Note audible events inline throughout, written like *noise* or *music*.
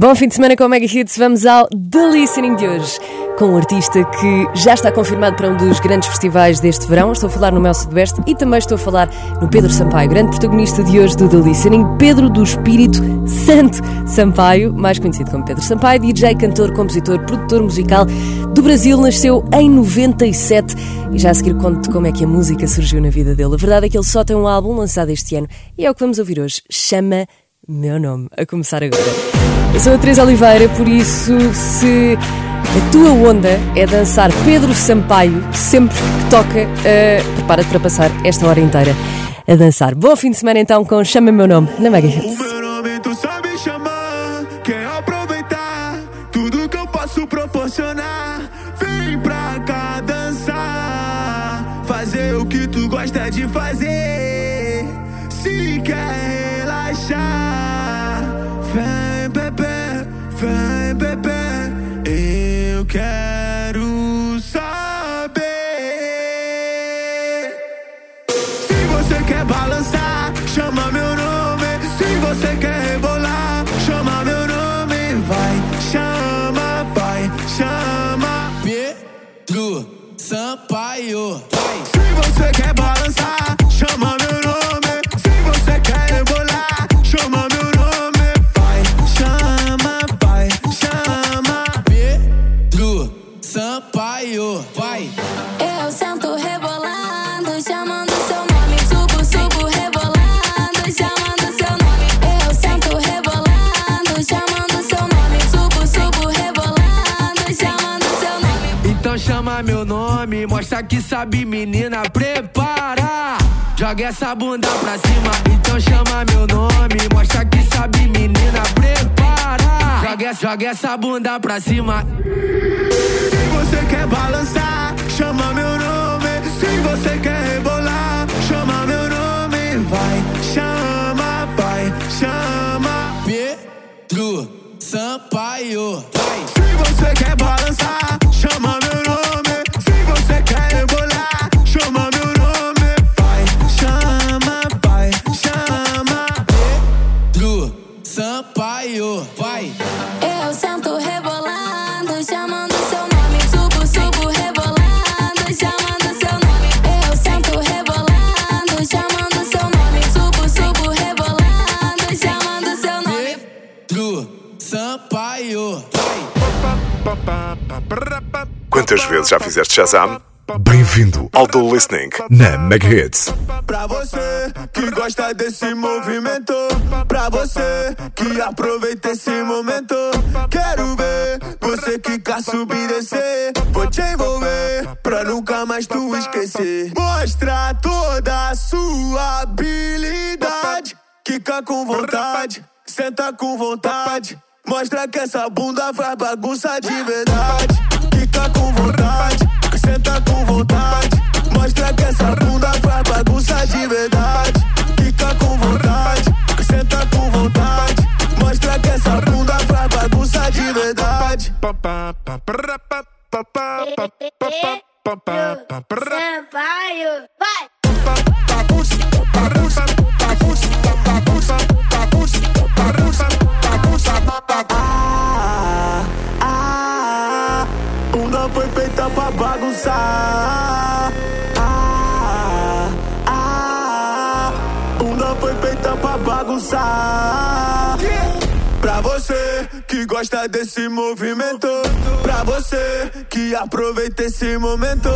Bom fim de semana com o Mega Hits. Vamos ao The Listening de hoje, com um artista que já está confirmado para um dos grandes festivais deste verão. Estou a falar no Mel Sudoeste e também estou a falar no Pedro Sampaio, grande protagonista de hoje do The Listening, Pedro do Espírito Santo Sampaio, mais conhecido como Pedro Sampaio, DJ, cantor, compositor, produtor musical do Brasil, nasceu em 97 e já a seguir conto como é que a música surgiu na vida dele. A verdade é que ele só tem um álbum lançado este ano e é o que vamos ouvir hoje. Chama meu nome, a começar agora. Eu sou a Teresa Oliveira, por isso, se a tua onda é dançar Pedro Sampaio sempre que toca, uh, prepara-te para passar esta hora inteira a dançar. Bom fim de semana então com Chama Meu Nome na Mega Hits. O meu nome tu sabe chamar, quer aproveitar tudo que eu posso proporcionar. Vem pra cá dançar, fazer o que tu gosta de fazer. Bebê, Joga essa bunda pra cima, então chama meu nome, mostra que sabe, menina, prepara. Joga, joga essa bunda pra cima. Se você quer balançar, chama meu nome. Se você quer rebolar, chama meu nome. Vai, chama, vai, chama. Pedro Sampaio. Quantas vezes já fizeste Shazam? Bem-vindo ao The Listening na Mega Hits. Pra você que gosta desse movimento, pra você que aproveita esse momento, quero ver você que quer subir e descer. Vou te envolver pra nunca mais tu esquecer. Mostra toda a sua habilidade, quica com vontade, senta com vontade. Mostra que essa bunda faz bagunça de verdade. Quica com vontade, senta com vontade. Mostra que essa bunda faz bagunça de verdade. Fica com vontade, senta com vontade. Mostra que essa bunda faz bagunça de verdade. Sampaio, vai! Ah, pra bagunçar. Ah, ah, bunda foi feita pra bagunçar. Pra você que gosta desse movimento, pra você que aproveita esse momento,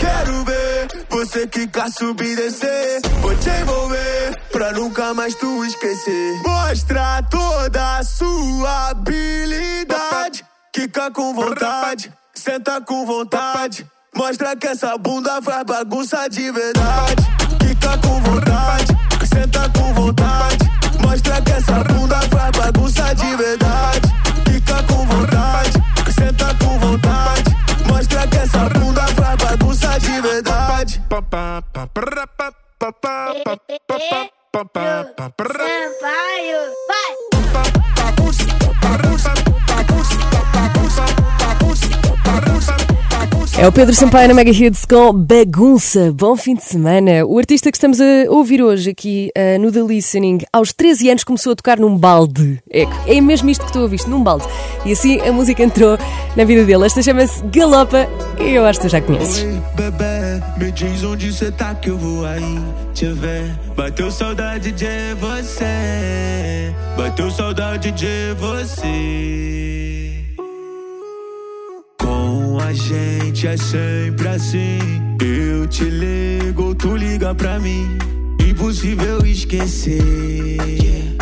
quero ver você que quer subir e descer. Vou te envolver pra nunca mais tu esquecer. Mostra toda a sua habilidade, quica com vontade, senta com vontade. Mostra que essa bunda faz bagunça de verdade. Fica com vontade, senta com vontade. Mostra que essa bunda faz bagunça de verdade. Fica com vontade, senta com vontade. Mostra que essa bunda faz bagunça de verdade. Sampaio, vai! É o Pedro Sampaio na Mega Hits com Bagunça. Bom fim de semana. O artista que estamos a ouvir hoje aqui uh, no The Listening, aos 13 anos começou a tocar num balde. É, é mesmo isto que tu ouviste, num balde. E assim a música entrou na vida dele. Esta chama-se Galopa e eu acho que tu já conheces. Oi, bebê, me diz onde cê tá que eu vou aí te ver. Bateu saudade de você, bateu saudade de você. A gente é sempre assim. Eu te ligo, tu liga pra mim. Impossível esquecer. O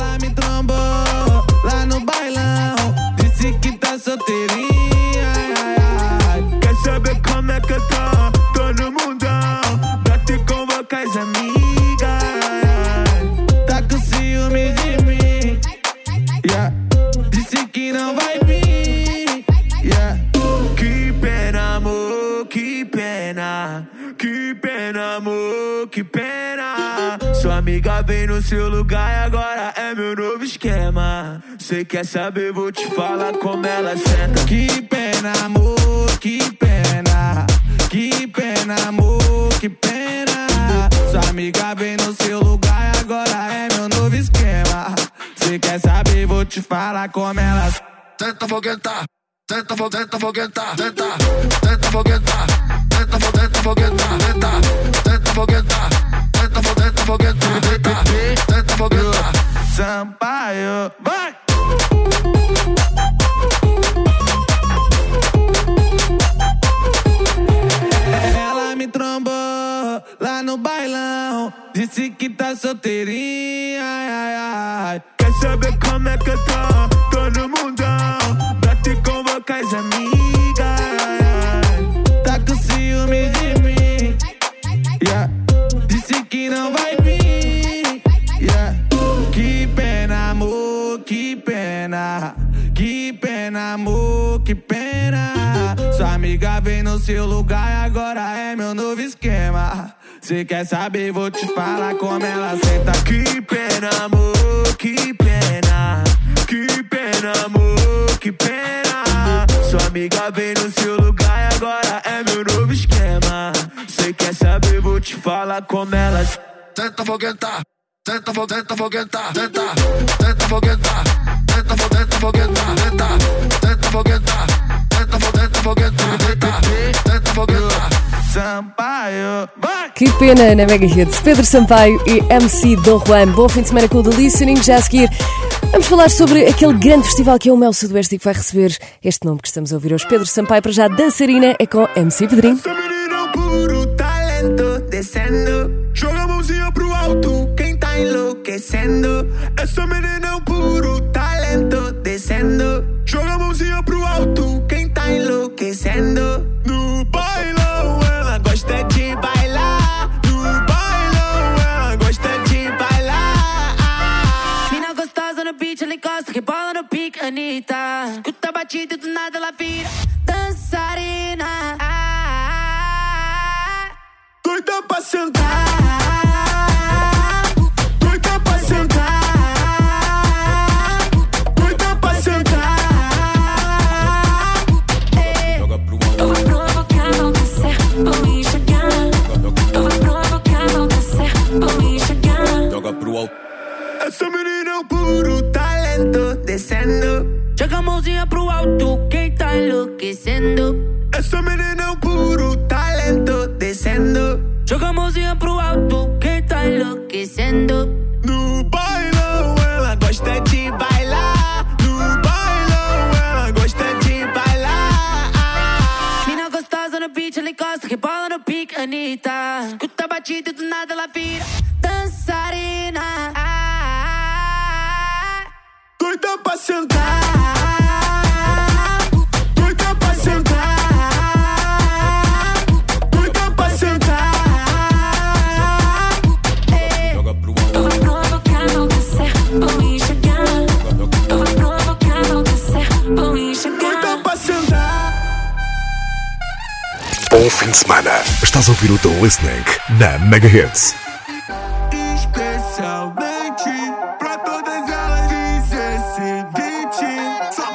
pena. Que pena, amor, que pena. Sua amiga vem no seu lugar e agora é meu novo esquema. Cê quer saber, vou te falar como ela senta. Que pena, amor, que pena. Que pena, amor, que pena. Sua amiga vem no seu lugar e agora é meu novo esquema. Cê quer saber, vou te falar como ela senta. Tenta foguentar, tenta vou, tenta foguentar, tenta, tenta tenta vou, teta, teta, fogueta, teta, teta, tenta teta, teta, fogueta, teta. Sampaio, vai! Ela me trombou lá no bailão, disse que tá solteirinha. Quer saber como é que eu tô? Todo mundão, Pra te convocar a é mim. Seu lugar agora é meu novo esquema. Cê quer saber, vou te falar como ela senta. Que pena, amor, que pena. Que pena, amor, que pena. Sua amiga vem no seu lugar agora é meu novo esquema. Cê quer saber, vou te falar como ela senta. Tenta foguentar, tenta tenta tenta, tenta tenta tenta tenta, tenta foguentar, tenta vou, tenta tenta, tenta foguentar. Que pena na Mega Hits. Pedro Sampaio e MC Dom Juan. Bom fim de semana com o The Listening. Já a seguir, vamos falar sobre aquele grande festival que é o Mel Sudoeste e que vai receber este nome que estamos a ouvir hoje. Pedro Sampaio, para já dançarina, é com MC Pedrinho. É descendo. Joga a mãozinha pro alto, quem tá enlouquecendo. Essa menina é um Escuta a batida e do nada ela vira dançarina. Ah, Doida pra sentar. Joga a mãozinha pro alto, quem tá enlouquecendo? Essa menina é um puro talento, descendo. Joga a mãozinha pro alto, quem tá enlouquecendo? No bailão, ela gosta de bailar. No bailão, ela gosta de bailar. Mina gostosa no beat, ela encosta, rebola no pique, Anitta. Escuta a batida e do nada ela vira dançarina. Ah, Doida pra sentar. De semana. Estás a ouvir o The Listening na Mega Hits. Especialmente pra todas elas diz esse beat Só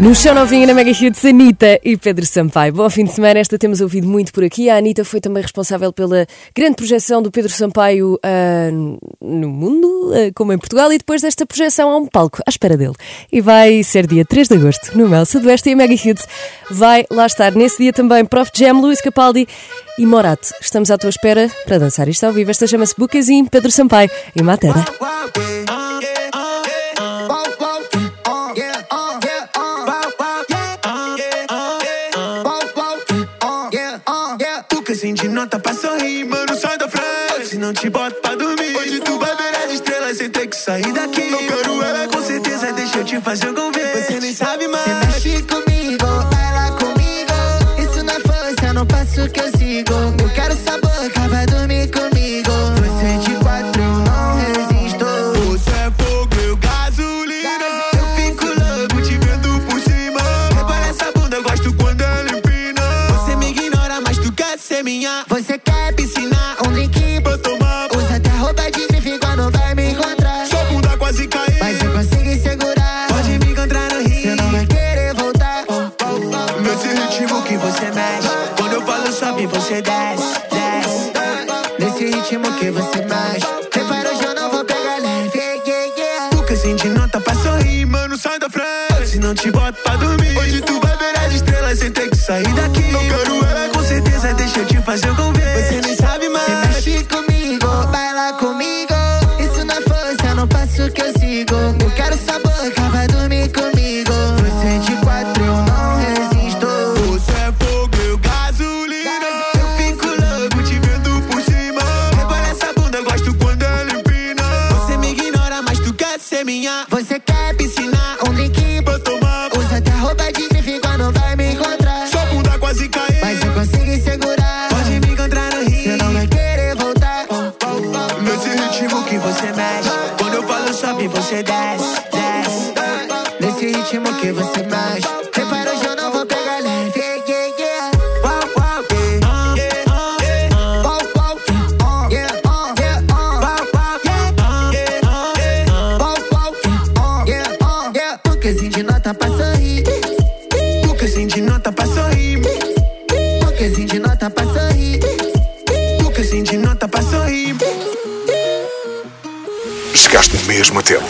No chão novinho na Mega Hits, Anitta e Pedro Sampaio. Bom fim de semana, esta temos ouvido muito por aqui. A Anitta foi também responsável pela grande projeção do Pedro Sampaio ah, no mundo, ah, como em Portugal, e depois desta projeção há um palco à espera dele. E vai ser dia 3 de agosto, no Mel Sudoeste e a Mega Hits vai lá estar. Nesse dia também Prof Jam, Luís Capaldi e Morato. Estamos à tua espera para dançar isto ao vivo. Esta chama-se Bucasim, Pedro Sampaio e Matera. Te boto pra dormir, hoje tu vai ver as estrelas sem ter que sair daqui. Não quero ela com certeza, deixa eu te fazer um convite. Você nem sabe mais. Você mexe comigo, você desce, desce. Nesse ritmo que você mexe. Prepara eu não vou pegar leve. Nunca senti nota pra sorrir, mano, sai da frente. Se não te boto pra dormir, hoje tu vai ver as estrelas sem ter que sair daqui. Não quero ela, com certeza, deixa eu te fazer convite. Ser minha. Você quer piscina, um drink Pra tomar, Usa até roupa de grife quando vai me encontrar. sua bunda quase caiu. Mas eu consigo segurar. Pode me encontrar no Você rio. não vai querer voltar. Nesse ritmo que você mexe. Quando eu falo sobe, você desce, desce. Nesse ritmo que você mexe. Mesmo tempo.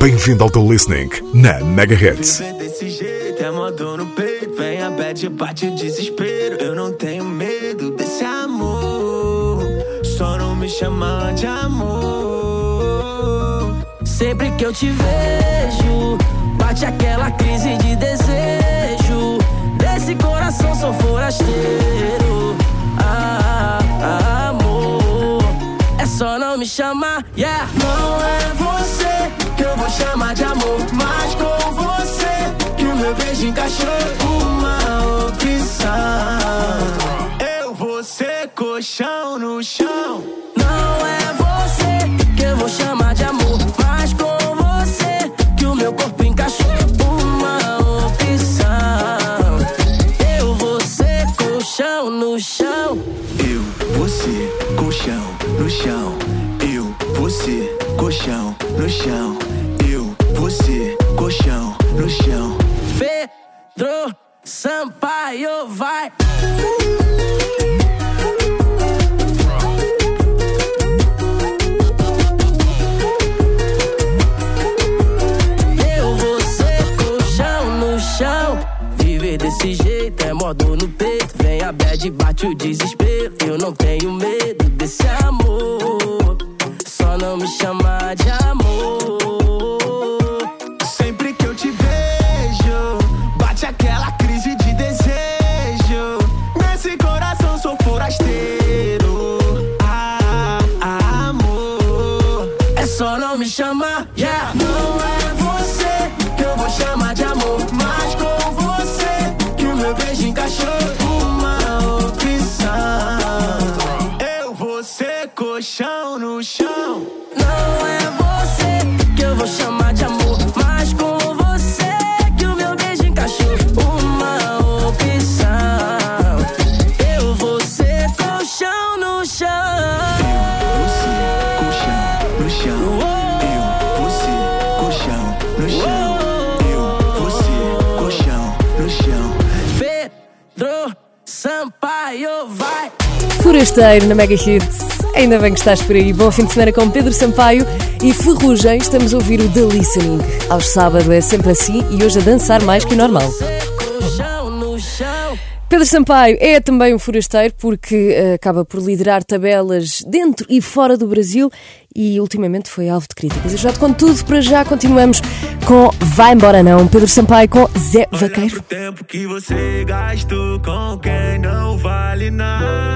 Bem-vindo ao The Listening na Mega Hits. Viver desse jeito é modo no peito. Vem a bad, bate o desespero. Eu não tenho medo desse amor. Só não me chama de amor. Sempre que eu te vejo, bate aquela crise de desejo. Desse coração sou forasteiro. Ah, ah, amor. É só não me chamar, yeah. Não é você chamar de amor, mas com você que o meu beijo encaixou uma opção. Eu vou ser colchão no chão. Não é você que eu vou chamar de amor, mas com você que o meu corpo encaixou uma opção. Eu vou ser colchão no chão. Eu, você, colchão no chão. Eu, você, colchão no chão. Você, colchão no chão. Pedro Sampaio vai. Forasteiro na Mega Hits. Ainda bem que estás por aí. Bom fim de semana com Pedro Sampaio e Ferrugem. Estamos a ouvir o The Listening. Aos sábados é sempre assim e hoje a dançar mais que o normal. Pedro Sampaio é também um forasteiro porque eh, acaba por liderar tabelas dentro e fora do Brasil e ultimamente foi alvo de críticas. Eu já te conto tudo, para já continuamos com Vai Embora Não, Pedro Sampaio com Zé Olha Vaqueiro. pro tempo que você gastou com quem não vale nada.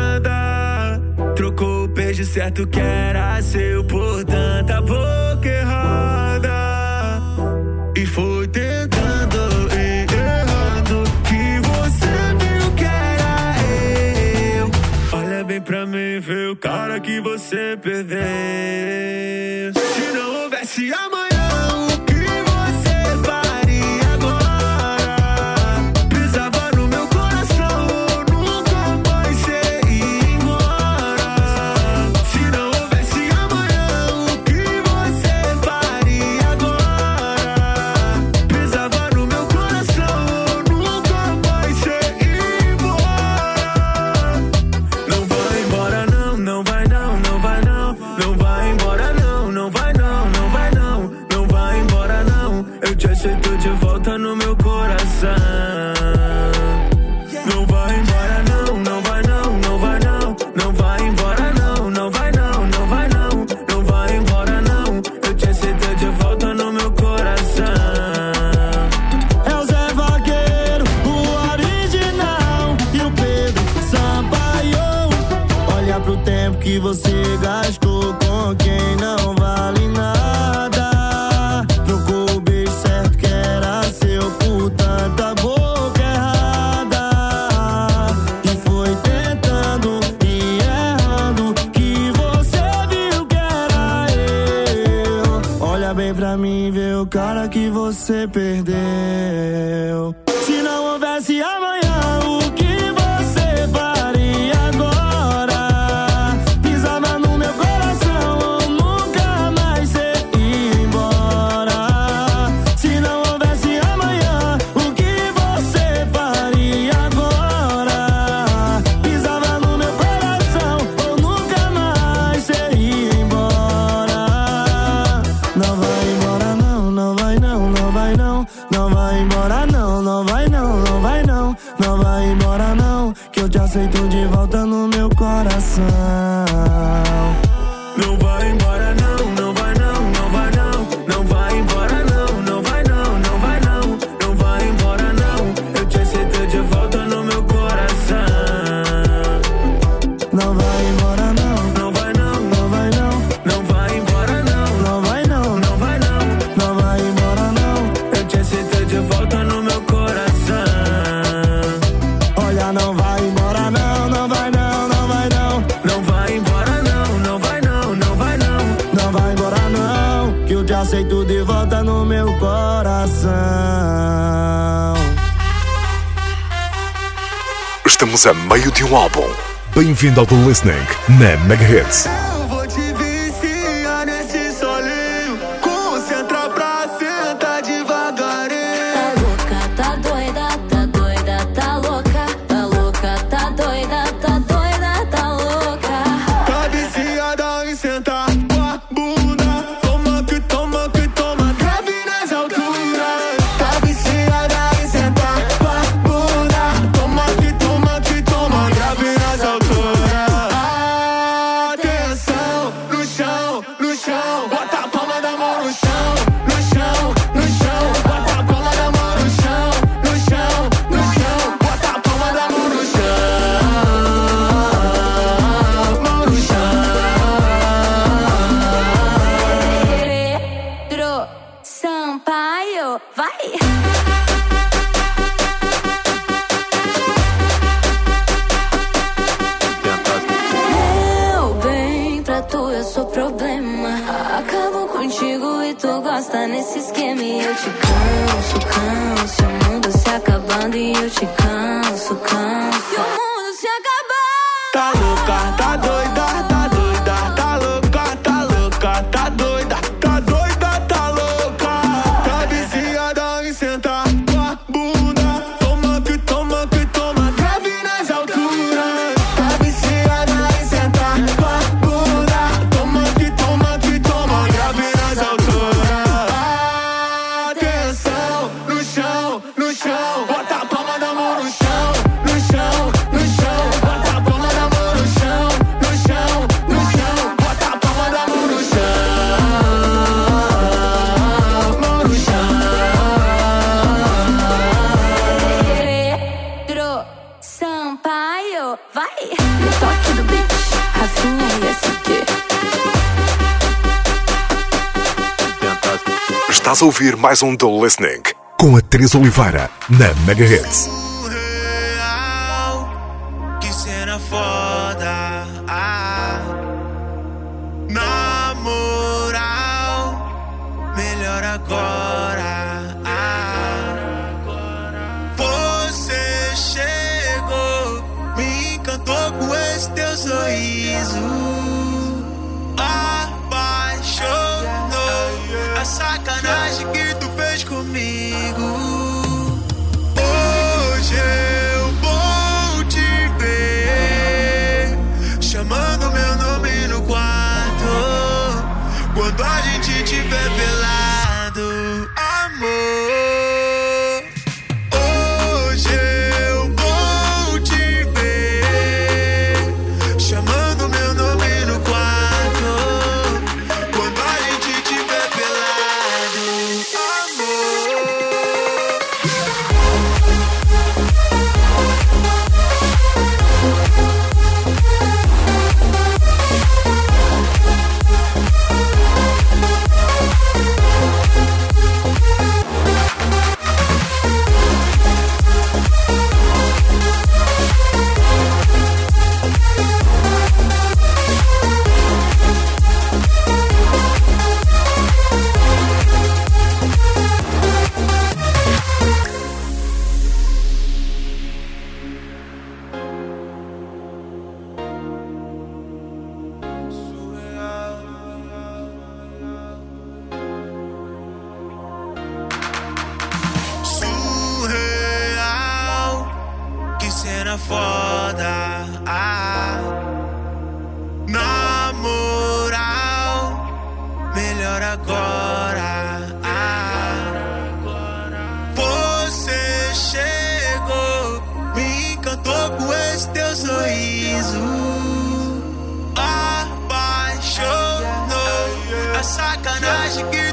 Trocou o beijo certo que era seu por tanta boca errada. E foi tentando e errando que você viu que era eu. Olha bem pra mim, vê o cara que você perdeu. Se não houvesse amanhã, que você gastou com quem não vale nada. Trocou o beijo certo que era seu por tanta boca errada. E foi tentando e errando que você viu que era eu. Olha bem pra mim e vê o cara que você perdeu. vai não, não vai embora não, não vai não, não vai não, não vai embora não, que eu te aceito de volta no meu coração. Não vai embora Estamos a meio de um álbum. Bem-vindo ao The Listening na Megahertz. contigo e tu gosta nesse esquema. E eu te canso, canso. O mundo se acabando e eu te canso, canso. Estás a ouvir mais um The Listening com a Teresa Oliveira na Mega Hits. Foda. Ah, na moral, melhor agora. Ah, você chegou, me encantou com esse teu sorriso. Apaixonou a sacanagem que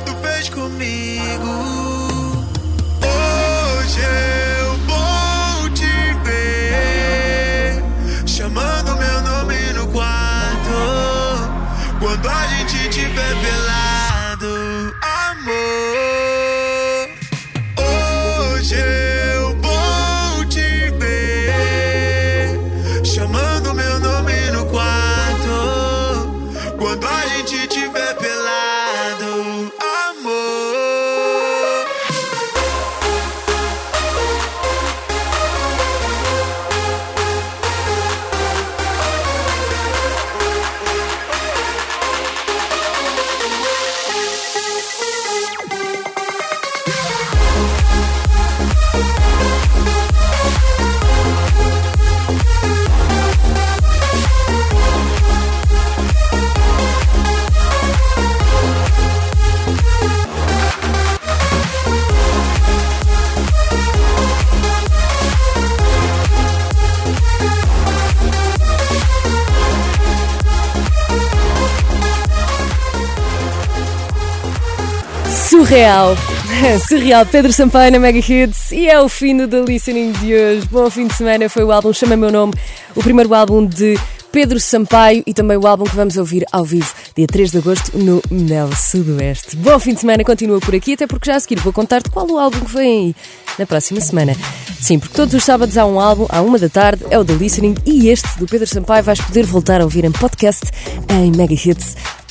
Surreal. *laughs* Surreal. Pedro Sampaio na Mega Hits. E é o fim do The Listening de hoje. Bom fim de semana. Foi o álbum Chama Meu Nome, o primeiro álbum de Pedro Sampaio e também o álbum que vamos ouvir ao vivo dia 3 de agosto no Mel Sudoeste. Bom fim de semana. Continua por aqui, até porque já a seguir vou contar-te qual o álbum que vem aí na próxima semana. Sim, porque todos os sábados há um álbum, à uma da tarde, é o The Listening e este do Pedro Sampaio vais poder voltar a ouvir em podcast em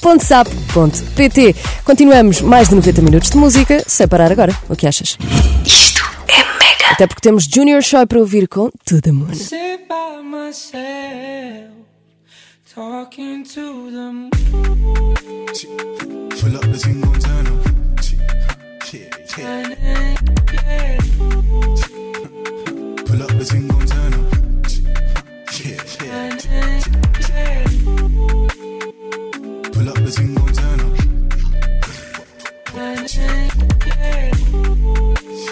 megahits.sap.pt. Continuamos mais de 90 minutos de música, sem parar agora. O que achas? Isto é mega. Até porque temos Junior Show para ouvir com To The Moon. sit by myself, talking to the moon. Pull up the thing on turn up. Yeah, yeah. Pull up the thing on turn up. Yeah, yeah. Turn up.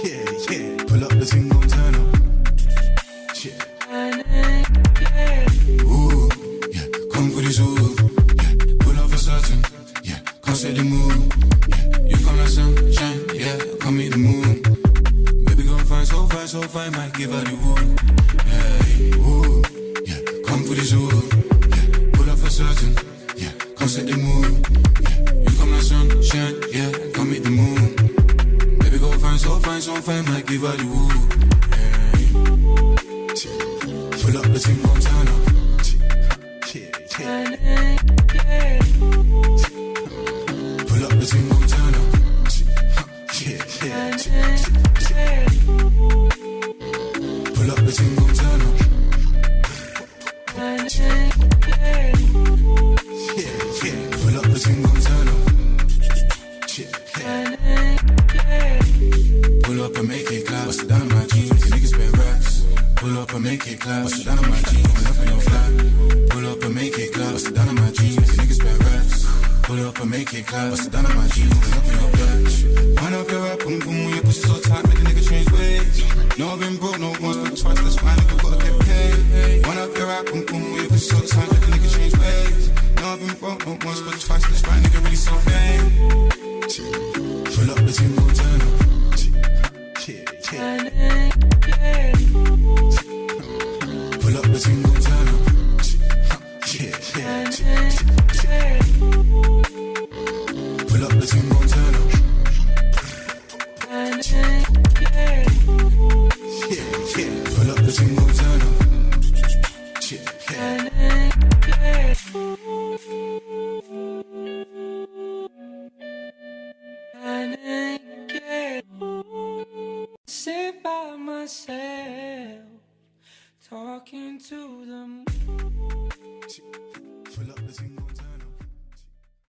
Yeah, yeah. Pull up the turn up. Yeah. Ooh, yeah. Come for. Yeah. Pull up for certain. Yeah. Yeah. You come like sunshine. Yeah. Come the moon. Baby, go fine, so fine, so fine. Might give her the wood. Talking to the